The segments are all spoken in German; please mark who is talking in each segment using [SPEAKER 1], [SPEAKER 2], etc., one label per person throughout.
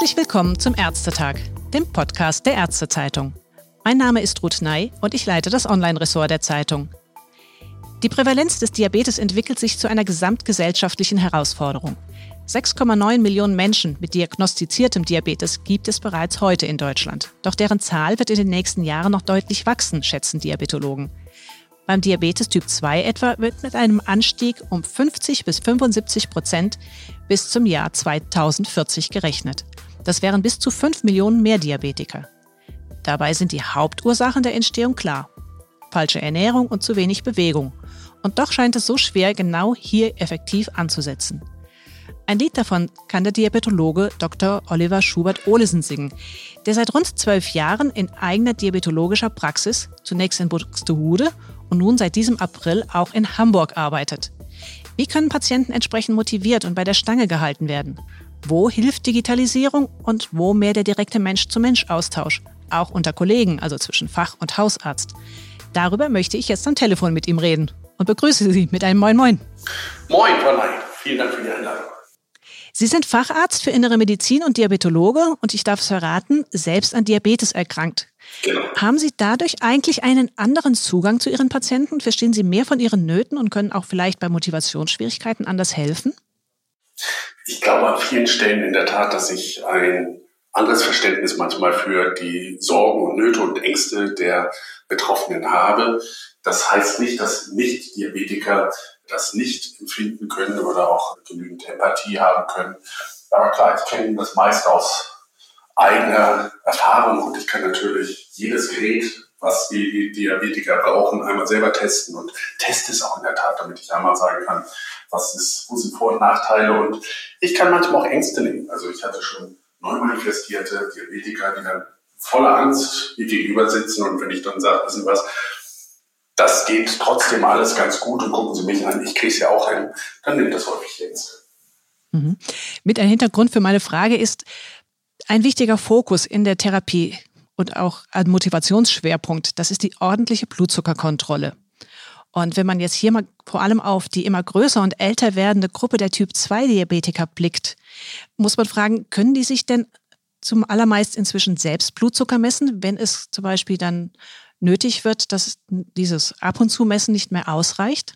[SPEAKER 1] Herzlich willkommen zum Ärztetag, dem Podcast der Ärztezeitung. Mein Name ist Ruth Ney und ich leite das Online-Ressort der Zeitung. Die Prävalenz des Diabetes entwickelt sich zu einer gesamtgesellschaftlichen Herausforderung. 6,9 Millionen Menschen mit diagnostiziertem Diabetes gibt es bereits heute in Deutschland. Doch deren Zahl wird in den nächsten Jahren noch deutlich wachsen, schätzen Diabetologen. Beim Diabetes Typ 2 etwa wird mit einem Anstieg um 50 bis 75 Prozent bis zum Jahr 2040 gerechnet. Das wären bis zu 5 Millionen mehr Diabetiker. Dabei sind die Hauptursachen der Entstehung klar. Falsche Ernährung und zu wenig Bewegung. Und doch scheint es so schwer, genau hier effektiv anzusetzen. Ein Lied davon kann der Diabetologe Dr. Oliver Schubert-Olesen singen, der seit rund zwölf Jahren in eigener diabetologischer Praxis, zunächst in Buxtehude und nun seit diesem April auch in Hamburg arbeitet. Wie können Patienten entsprechend motiviert und bei der Stange gehalten werden? Wo hilft Digitalisierung und wo mehr der direkte Mensch-zu-Mensch-Austausch, auch unter Kollegen, also zwischen Fach- und Hausarzt? Darüber möchte ich jetzt am Telefon mit ihm reden und begrüße Sie mit einem Moin Moin.
[SPEAKER 2] Moin, Frau Ney. Vielen Dank für die Einladung.
[SPEAKER 1] Sie sind Facharzt für Innere Medizin und Diabetologe und ich darf es verraten, selbst an Diabetes erkrankt. Genau. Haben Sie dadurch eigentlich einen anderen Zugang zu Ihren Patienten? Verstehen Sie mehr von Ihren Nöten und können auch vielleicht bei Motivationsschwierigkeiten anders helfen?
[SPEAKER 2] Ich glaube an vielen Stellen in der Tat, dass ich ein anderes Verständnis manchmal für die Sorgen und Nöte und Ängste der Betroffenen habe. Das heißt nicht, dass Nicht-Diabetiker das nicht empfinden können oder auch genügend Empathie haben können. Aber klar, ich kenne das meist aus eigener Erfahrung und ich kann natürlich jedes Gerät, was die Diabetiker brauchen, einmal selber testen und teste es auch in der Tat, damit ich einmal sagen kann, was ist, wo sind Vor- und Nachteile und ich kann manchmal auch Ängste nehmen. Also ich hatte schon neu manifestierte Diabetiker, die dann voller Angst mir gegenüber sitzen und wenn ich dann sage, wissen was, das geht trotzdem alles ganz gut und gucken Sie mich an, ich kriege es ja auch hin, dann nimmt das häufig jetzt.
[SPEAKER 1] Mhm. Mit ein Hintergrund für meine Frage ist ein wichtiger Fokus in der Therapie und auch ein Motivationsschwerpunkt, das ist die ordentliche Blutzuckerkontrolle. Und wenn man jetzt hier mal vor allem auf die immer größer und älter werdende Gruppe der Typ-2-Diabetiker blickt, muss man fragen, können die sich denn zum allermeist inzwischen selbst Blutzucker messen, wenn es zum Beispiel dann nötig wird, dass dieses Ab- und Zu-Messen nicht mehr ausreicht?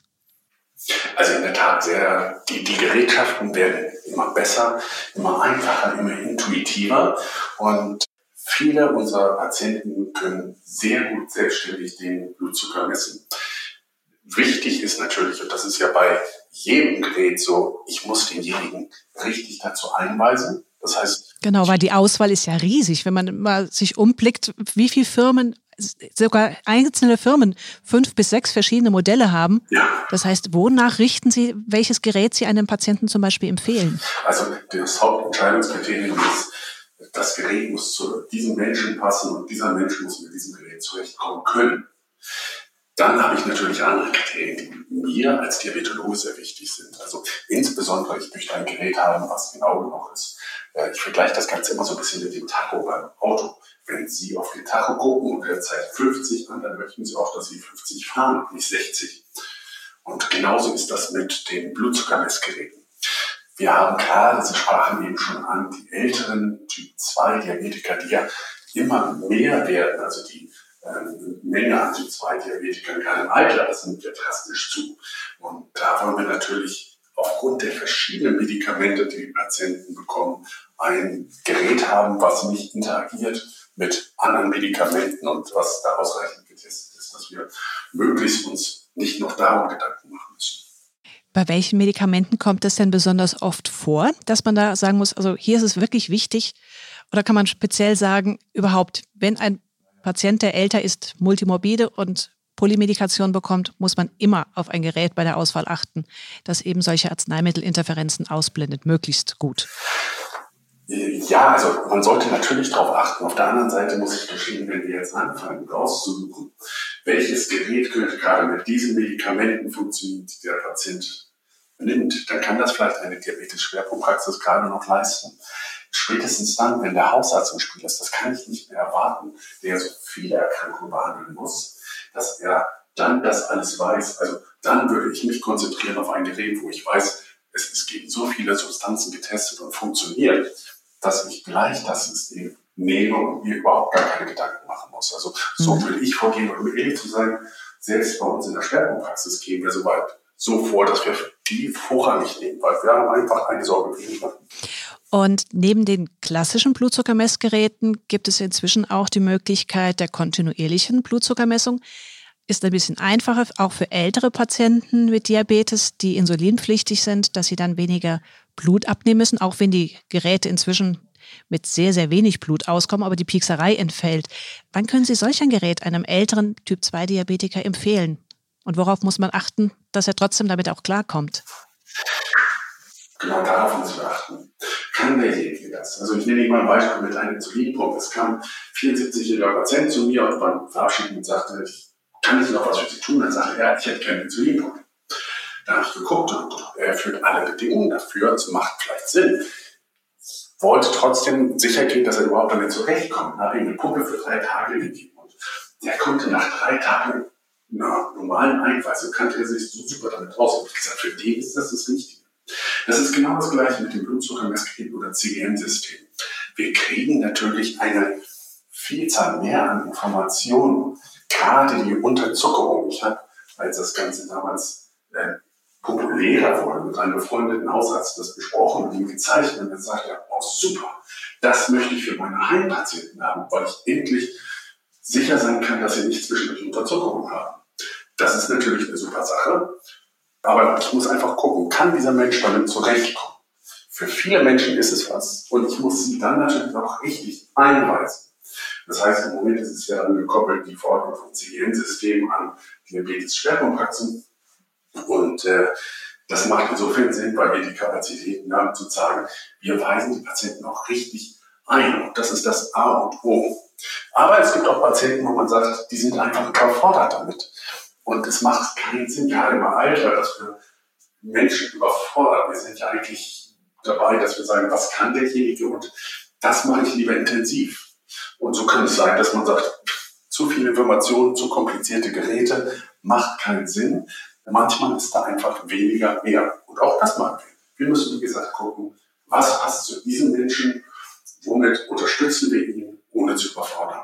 [SPEAKER 2] Also in der Tat sehr, die, die Gerätschaften werden immer besser, immer einfacher, immer intuitiver und viele unserer Patienten können sehr gut selbstständig den Blutzucker messen. Wichtig ist natürlich, und das ist ja bei jedem Gerät so, ich muss denjenigen richtig dazu einweisen. Das heißt.
[SPEAKER 1] Genau, weil die Auswahl ist ja riesig. Wenn man mal sich umblickt, wie viele Firmen sogar einzelne Firmen fünf bis sechs verschiedene Modelle haben. Ja. Das heißt, wonach richten Sie, welches Gerät Sie einem Patienten zum Beispiel empfehlen?
[SPEAKER 2] Also das Hauptentscheidungskriterium ist, das Gerät muss zu diesem Menschen passen und dieser Mensch muss mit diesem Gerät zurechtkommen können. Dann habe ich natürlich andere Kriterien, die mir als Diabetologe sehr wichtig sind. Also insbesondere, ich möchte ein Gerät haben, was genau genug ist. Ich vergleiche das Ganze immer so ein bisschen mit dem Tacho beim Auto. Wenn Sie auf den Tacho gucken und er zeigt 50 an, dann möchten Sie auch, dass Sie 50 fahren, nicht 60. Und genauso ist das mit den Blutzuckermessgeräten. Wir haben klar, Sie sprachen eben schon an, die älteren Typ 2 Diabetiker, die ja immer mehr werden, also die ähm, Menge an Typ 2 Diabetikern gerade im Alter, das nimmt ja drastisch zu. Und da wollen wir natürlich aufgrund der verschiedenen Medikamente, die die Patienten bekommen, ein Gerät haben, was nicht interagiert mit anderen Medikamenten und was da ausreichend getestet ist, dass wir möglichst uns nicht noch darum Gedanken machen müssen.
[SPEAKER 1] Bei welchen Medikamenten kommt es denn besonders oft vor, dass man da sagen muss, also hier ist es wirklich wichtig, oder kann man speziell sagen, überhaupt, wenn ein Patient, der älter ist, multimorbide und Polymedikation bekommt, muss man immer auf ein Gerät bei der Auswahl achten, das eben solche Arzneimittelinterferenzen ausblendet, möglichst gut.
[SPEAKER 2] Ja, also man sollte natürlich darauf achten. Auf der anderen Seite muss ich gestehen, wenn wir jetzt anfangen rauszusuchen, welches Gerät könnte gerade mit diesen Medikamenten funktionieren, die der Patient nimmt, dann kann das vielleicht eine Diabetes-Schwerpunktpraxis gerade noch leisten. Spätestens dann, wenn der Hausarzt im Spiel ist, das kann ich nicht mehr erwarten, der so viele Erkrankungen behandeln muss, dass er dann das alles weiß. Also dann würde ich mich konzentrieren auf ein Gerät, wo ich weiß, es ist gegen so viele Substanzen getestet und funktioniert dass ich gleich das System nehme und mir überhaupt gar keine Gedanken machen muss. Also so mhm. würde ich vorgehen, und um ehrlich zu sein, selbst bei uns in der Schwerpunktpraxis gehen wir so weit so vor, dass wir die vorrangig nehmen, weil wir haben einfach eine Sorge weniger.
[SPEAKER 1] Und neben den klassischen Blutzuckermessgeräten gibt es inzwischen auch die Möglichkeit der kontinuierlichen Blutzuckermessung. Ist ein bisschen einfacher, auch für ältere Patienten mit Diabetes, die insulinpflichtig sind, dass sie dann weniger Blut abnehmen müssen, auch wenn die Geräte inzwischen mit sehr, sehr wenig Blut auskommen, aber die Piekserei entfällt. Wann können Sie solch ein Gerät einem älteren Typ-2-Diabetiker empfehlen? Und worauf muss man achten, dass er trotzdem damit auch klarkommt?
[SPEAKER 2] Genau darauf muss man achten. Kann derjenige das? Also ich Ihnen mal ein Beispiel mit einem Insulinpump. Es kam 74-jähriger Patient zu mir und beim Verabschieden sagte, ich kann ich noch was für Sie tun? Dann sagte er, ich hätte keinen Insulinpump. Da habe ich geguckt und er erfüllt alle Bedingungen dafür. Es macht vielleicht Sinn. Wollte trotzdem sicher gehen, dass er überhaupt damit zurechtkommt. Habe ihm eine Pumpe für drei Tage gegeben. Und der konnte nach drei Tagen einer normalen Einweisung, kannte er sich so super damit aus. Und ich gesagt, für den ist das das Wichtige. Das ist genau das Gleiche mit dem Blutzuckermessgerät oder CGM-System. Wir kriegen natürlich eine Vielzahl mehr an Informationen, gerade die Unterzuckerung. Ich habe, als das Ganze damals äh, populärer wurde, mit einem befreundeten Hausarzt das besprochen und ihm gezeichnet und dann sagt er, oh super, das möchte ich für meine Heimpatienten haben, weil ich endlich sicher sein kann, dass sie nicht zwischendurch Unterzuckerung haben. Das ist natürlich eine super Sache. Aber ich muss einfach gucken, kann dieser Mensch damit zurechtkommen? Für viele Menschen ist es was. Und ich muss sie dann natürlich auch richtig einweisen. Das heißt, im Moment ist es ja dann gekoppelt, die Verordnung vom CGN-System an Diabetes-Schwerpunktpraxen. Und äh, das macht insofern Sinn, weil wir die Kapazitäten haben, zu sagen, wir weisen die Patienten auch richtig ein. Und das ist das A und O. Aber es gibt auch Patienten, wo man sagt, die sind einfach überfordert damit. Und es macht keinen Sinn, gerade im Alter, dass wir Menschen überfordern. Wir sind ja eigentlich dabei, dass wir sagen, was kann derjenige? Und das mache ich lieber intensiv. Und so kann es sein, dass man sagt, zu viele Informationen, zu komplizierte Geräte macht keinen Sinn. Manchmal ist da einfach weniger mehr. Und auch das machen wir. Wir müssen, wie gesagt, gucken, was passt zu diesem Menschen, womit unterstützen wir ihn, ohne zu überfordern.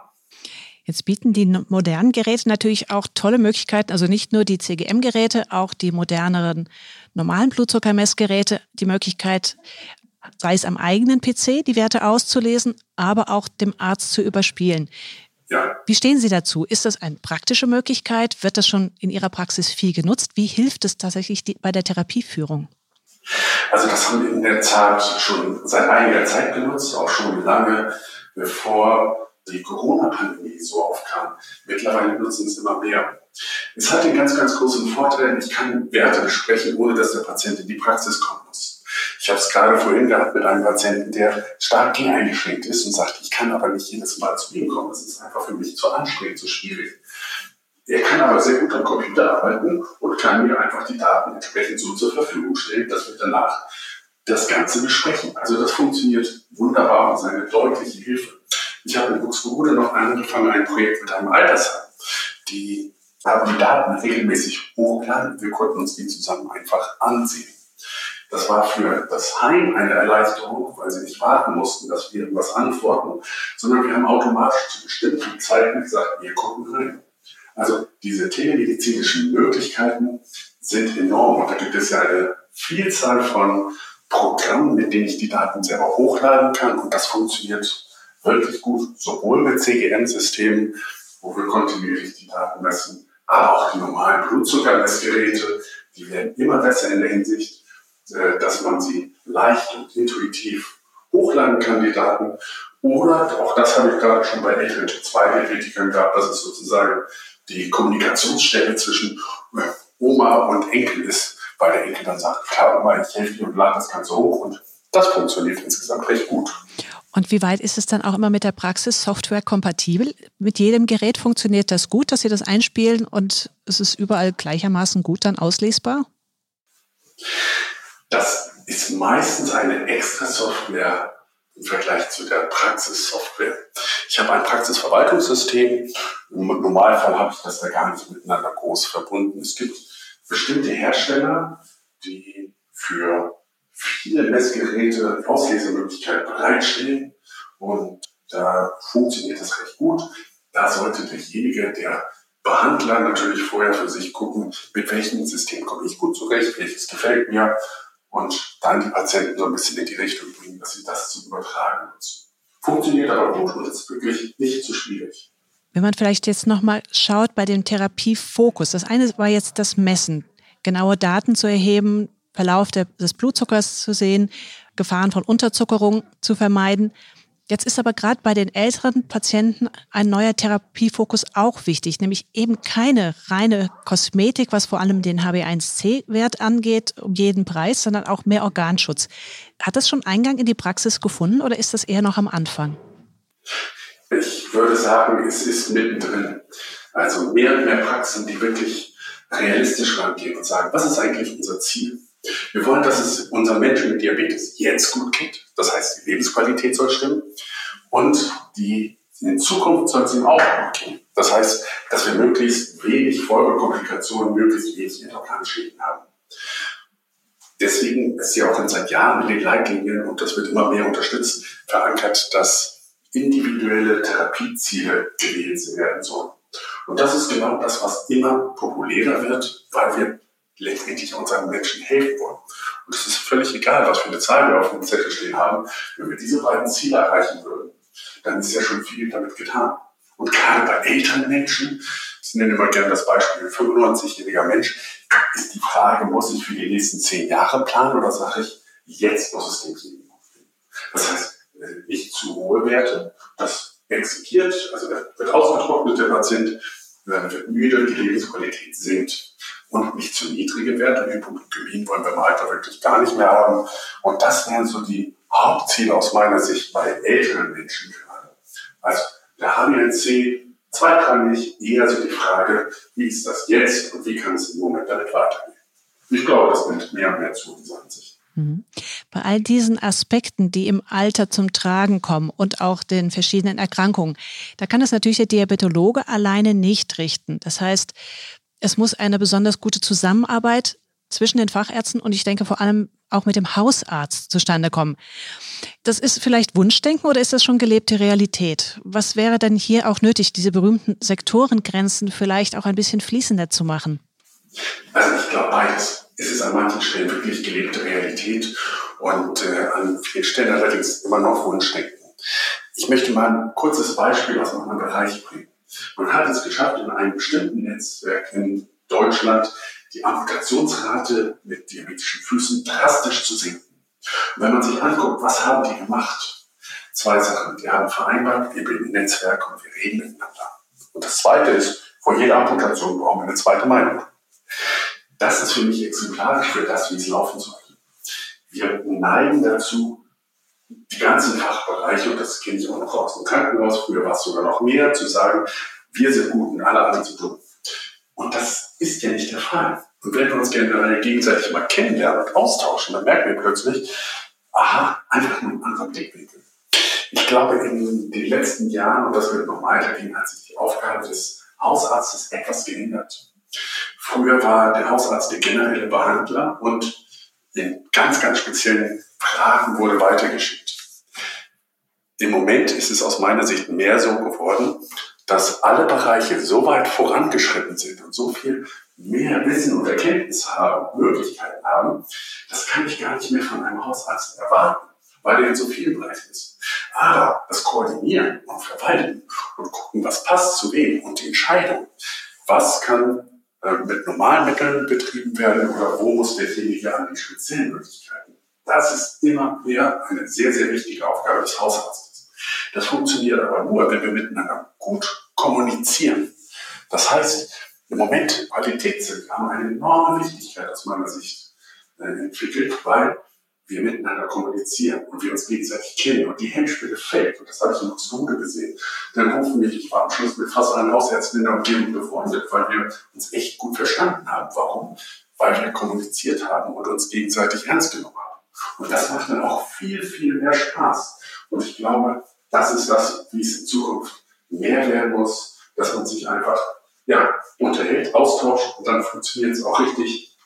[SPEAKER 1] Jetzt bieten die modernen Geräte natürlich auch tolle Möglichkeiten, also nicht nur die CGM-Geräte, auch die moderneren normalen Blutzuckermessgeräte, die Möglichkeit, sei es am eigenen PC die Werte auszulesen, aber auch dem Arzt zu überspielen. Ja. Wie stehen Sie dazu? Ist das eine praktische Möglichkeit? Wird das schon in Ihrer Praxis viel genutzt? Wie hilft es tatsächlich bei der Therapieführung?
[SPEAKER 2] Also das haben wir in der Tat schon seit einiger Zeit genutzt, auch schon lange bevor die Corona-Pandemie so aufkam. Mittlerweile nutzen es immer mehr. Es hat den ganz, ganz großen Vorteil, ich kann Werte besprechen, ohne dass der Patient in die Praxis muss. Ich habe es gerade vorhin gehabt mit einem Patienten, der stark eingeschränkt ist und sagt, ich kann aber nicht jedes Mal zu ihm kommen. Das ist einfach für mich zu anstrengend, zu schwierig. Er kann aber sehr gut am Computer arbeiten und kann mir einfach die Daten entsprechend so zur Verfügung stellen, dass wir danach das Ganze besprechen. Also das funktioniert wunderbar und ist eine deutliche Hilfe. Ich habe in Buxtehude noch angefangen, ein Projekt mit einem Altersheim. Die haben die Daten regelmäßig hochgeladen. Wir konnten uns die zusammen einfach ansehen. Das war für das Heim eine Erleichterung, weil sie nicht warten mussten, dass wir irgendwas antworten, sondern wir haben automatisch zu bestimmten Zeiten gesagt, wir gucken rein. Also diese telemedizinischen Möglichkeiten sind enorm. Und da gibt es ja eine Vielzahl von Programmen, mit denen ich die Daten selber hochladen kann. Und das funktioniert wirklich gut, sowohl mit CGM-Systemen, wo wir kontinuierlich die Daten messen, aber auch die normalen Blutzuckermessgeräte, die werden immer besser in der Hinsicht, dass man sie leicht und intuitiv hochladen kann, die Daten. Oder, auch das habe ich gerade schon bei älteren Typ-2-Diabetikern gehabt, dass es sozusagen die Kommunikationsstelle zwischen äh, Oma und Enkel ist, weil der Enkel dann sagt, klar, Oma, ich helfe dir und lade das Ganze hoch und das funktioniert insgesamt recht gut.
[SPEAKER 1] Und wie weit ist es dann auch immer mit der Praxis Software kompatibel? Mit jedem Gerät funktioniert das gut, dass Sie das einspielen und es ist überall gleichermaßen gut dann auslesbar?
[SPEAKER 2] Das ist meistens eine extra Software im Vergleich zu der Praxissoftware. Ich habe ein Praxisverwaltungssystem. Im Normalfall habe ich das da gar nicht miteinander groß verbunden. Es gibt bestimmte Hersteller, die für viele Messgeräte, Auslesemöglichkeiten bereitstellen und da funktioniert das recht gut. Da sollte derjenige, der Behandler natürlich vorher für sich gucken, mit welchem System komme ich gut zurecht, welches gefällt mir und dann die Patienten so ein bisschen in die Richtung bringen, dass sie das zu übertragen nutzen. Funktioniert aber gut und ist wirklich nicht zu schwierig.
[SPEAKER 1] Wenn man vielleicht jetzt nochmal schaut bei dem Therapiefokus, das eine war jetzt das Messen, genaue Daten zu erheben, Verlauf des Blutzuckers zu sehen, Gefahren von Unterzuckerung zu vermeiden. Jetzt ist aber gerade bei den älteren Patienten ein neuer Therapiefokus auch wichtig, nämlich eben keine reine Kosmetik, was vor allem den HB1C-Wert angeht, um jeden Preis, sondern auch mehr Organschutz. Hat das schon Eingang in die Praxis gefunden oder ist das eher noch am Anfang?
[SPEAKER 2] Ich würde sagen, es ist mittendrin. Also mehr und mehr Praxen, die wirklich realistisch rangehen und sagen, was ist eigentlich unser Ziel? Wir wollen, dass es unseren Menschen mit Diabetes jetzt gut geht. Das heißt, die Lebensqualität soll stimmen. Und die, in Zukunft soll es ihm auch gut gehen. Das heißt, dass wir möglichst wenig Folgekomplikationen, möglichst wenig Endokrine-Schäden haben. Deswegen ist ja auch seit Jahren in den Leitlinien, und das wird immer mehr unterstützt, verankert, dass individuelle Therapieziele gewählt werden sollen. Und das ist genau das, was immer populärer wird, weil wir letztendlich unseren Menschen helfen wollen. Und es ist völlig egal, was für eine Zahl wir auf dem Zettel stehen haben. Wenn wir diese beiden Ziele erreichen würden, dann ist ja schon viel damit getan. Und gerade bei älteren Menschen, ich nenne immer gerne das Beispiel, 95-jähriger Mensch, ist die Frage, muss ich für die nächsten zehn Jahre planen oder sage ich, jetzt muss es geben. Das heißt, nicht zu hohe Werte, das exekiert, also der wird ausgetrocknet, der Patient, wird müde, die Lebensqualität sinkt und nicht zu niedrige Werte. Hypoglykämien wollen wir im Alter wirklich gar nicht mehr haben. Und das wären so die Hauptziele aus meiner Sicht bei älteren Menschen gerade. Also der HbA1c zweitrangig eher so die Frage, wie ist das jetzt und wie kann es im Moment damit weitergehen. Ich glaube, das nimmt mehr und mehr zu, dieser Ansicht.
[SPEAKER 1] Mhm. Bei all diesen Aspekten, die im Alter zum Tragen kommen und auch den verschiedenen Erkrankungen, da kann es natürlich der Diabetologe alleine nicht richten. Das heißt, es muss eine besonders gute Zusammenarbeit zwischen den Fachärzten und ich denke vor allem auch mit dem Hausarzt zustande kommen. Das ist vielleicht Wunschdenken oder ist das schon gelebte Realität? Was wäre denn hier auch nötig, diese berühmten Sektorengrenzen vielleicht auch ein bisschen fließender zu machen?
[SPEAKER 2] Also ich glaube beides. Es ist an manchen Stellen wirklich gelebte Realität und äh, an vielen Stellen allerdings immer noch Wunschdenken. Ich möchte mal ein kurzes Beispiel aus einem Bereich bringen. Man hat es geschafft, in einem bestimmten Netzwerk in Deutschland die Amputationsrate mit diabetischen Füßen drastisch zu senken. Und wenn man sich anguckt, was haben die gemacht? Zwei Sachen. Die haben vereinbart, wir bilden ein Netzwerk und wir reden miteinander. Und das Zweite ist, vor jeder Amputation brauchen wir eine zweite Meinung. Das ist für mich exemplarisch für das, wie es laufen sollte. Wir neigen dazu, die ganzen Fachbereiche, und das kenne ich auch noch aus dem Krankenhaus, früher war es sogar noch mehr, zu sagen, wir sind gut und alle anderen sind dumm. Ist ja nicht der Fall. Und wenn wir uns generell gegenseitig mal kennenlernen und austauschen, dann merken wir plötzlich, aha, einfach nur ein anderer Blickwinkel. Ich glaube, in den letzten Jahren, und das wird noch weitergehen, hat sich die Aufgabe des Hausarztes etwas geändert. Früher war der Hausarzt der generelle Behandler und in ganz, ganz speziellen Fragen wurde weitergeschickt. Im Moment ist es aus meiner Sicht mehr so geworden, dass alle Bereiche so weit vorangeschritten sind und so viel mehr Wissen und Erkenntnis haben, Möglichkeiten haben, das kann ich gar nicht mehr von einem Hausarzt erwarten, weil er in so vielen Bereichen ist. Aber das Koordinieren und Verwalten und gucken, was passt zu wem und die Entscheidung, was kann äh, mit normalen Mitteln betrieben werden oder wo muss derjenige an die speziellen Möglichkeiten das ist immer mehr eine sehr, sehr wichtige Aufgabe des Hausarztes. Das funktioniert aber nur, wenn wir miteinander gut kommunizieren. Das heißt, im Moment Qualitätszirkel haben eine enorme Wichtigkeit aus meiner Sicht äh, entwickelt, weil wir miteinander kommunizieren und wir uns gegenseitig kennen und die Hemmschwelle fällt. Und das habe ich in Osterhude gesehen. Dann rufen mich, ich war am Schluss mit fast allen Hausärzten in der befreundet, weil wir uns echt gut verstanden haben. Warum? Weil wir kommuniziert haben und uns gegenseitig ernst genommen haben. Und das macht dann auch viel, viel mehr Spaß. Und ich glaube, das ist das, wie es in Zukunft mehr werden muss, dass man sich einfach ja, unterhält, austauscht und dann funktioniert es auch richtig.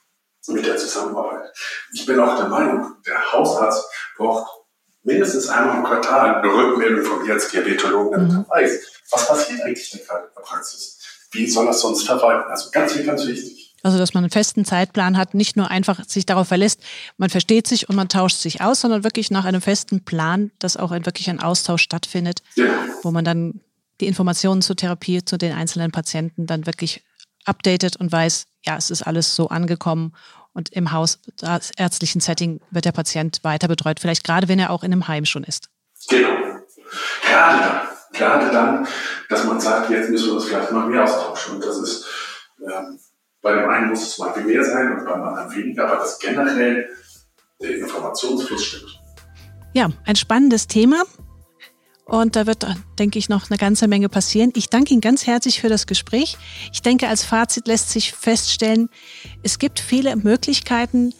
[SPEAKER 2] mit der Zusammenarbeit. Ich bin auch der Meinung, der Hausarzt braucht mindestens einmal im Quartal eine Rückmeldung von mir als Diabetologen, damit mhm. er weiß, was passiert eigentlich denn gerade in der Praxis? Wie soll das sonst verwalten? Also ganz, ganz wichtig.
[SPEAKER 1] Also, dass man einen festen Zeitplan hat, nicht nur einfach sich darauf verlässt, man versteht sich und man tauscht sich aus, sondern wirklich nach einem festen Plan, dass auch ein, wirklich ein Austausch stattfindet, ja. wo man dann die Informationen zur Therapie, zu den einzelnen Patienten dann wirklich updatet und weiß, ja, es ist alles so angekommen und im Haus, ärztlichen Setting wird der Patient weiter betreut, vielleicht gerade wenn er auch in einem Heim schon ist.
[SPEAKER 2] Genau. Gerade dann, gerade dann, dass man sagt, jetzt müssen wir uns vielleicht mal mehr austauschen. Und das ist, ähm, bei dem einen muss es mal mehr sein und beim anderen weniger, aber das generell der Informationsfluss stimmt.
[SPEAKER 1] Ja, ein spannendes Thema. Und da wird, denke ich, noch eine ganze Menge passieren. Ich danke Ihnen ganz herzlich für das Gespräch. Ich denke, als Fazit lässt sich feststellen, es gibt viele Möglichkeiten,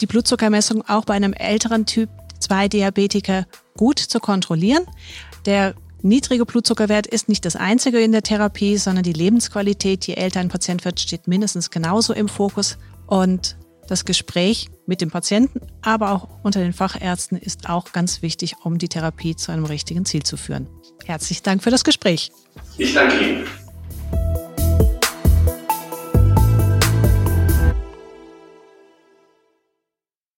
[SPEAKER 1] die Blutzuckermessung auch bei einem älteren Typ 2 Diabetiker gut zu kontrollieren. Der niedrige Blutzuckerwert ist nicht das einzige in der Therapie, sondern die Lebensqualität, je älter ein Patient wird, steht mindestens genauso im Fokus. Und das Gespräch mit dem Patienten, aber auch unter den Fachärzten ist auch ganz wichtig, um die Therapie zu einem richtigen Ziel zu führen. Herzlichen Dank für das Gespräch.
[SPEAKER 2] Ich danke Ihnen.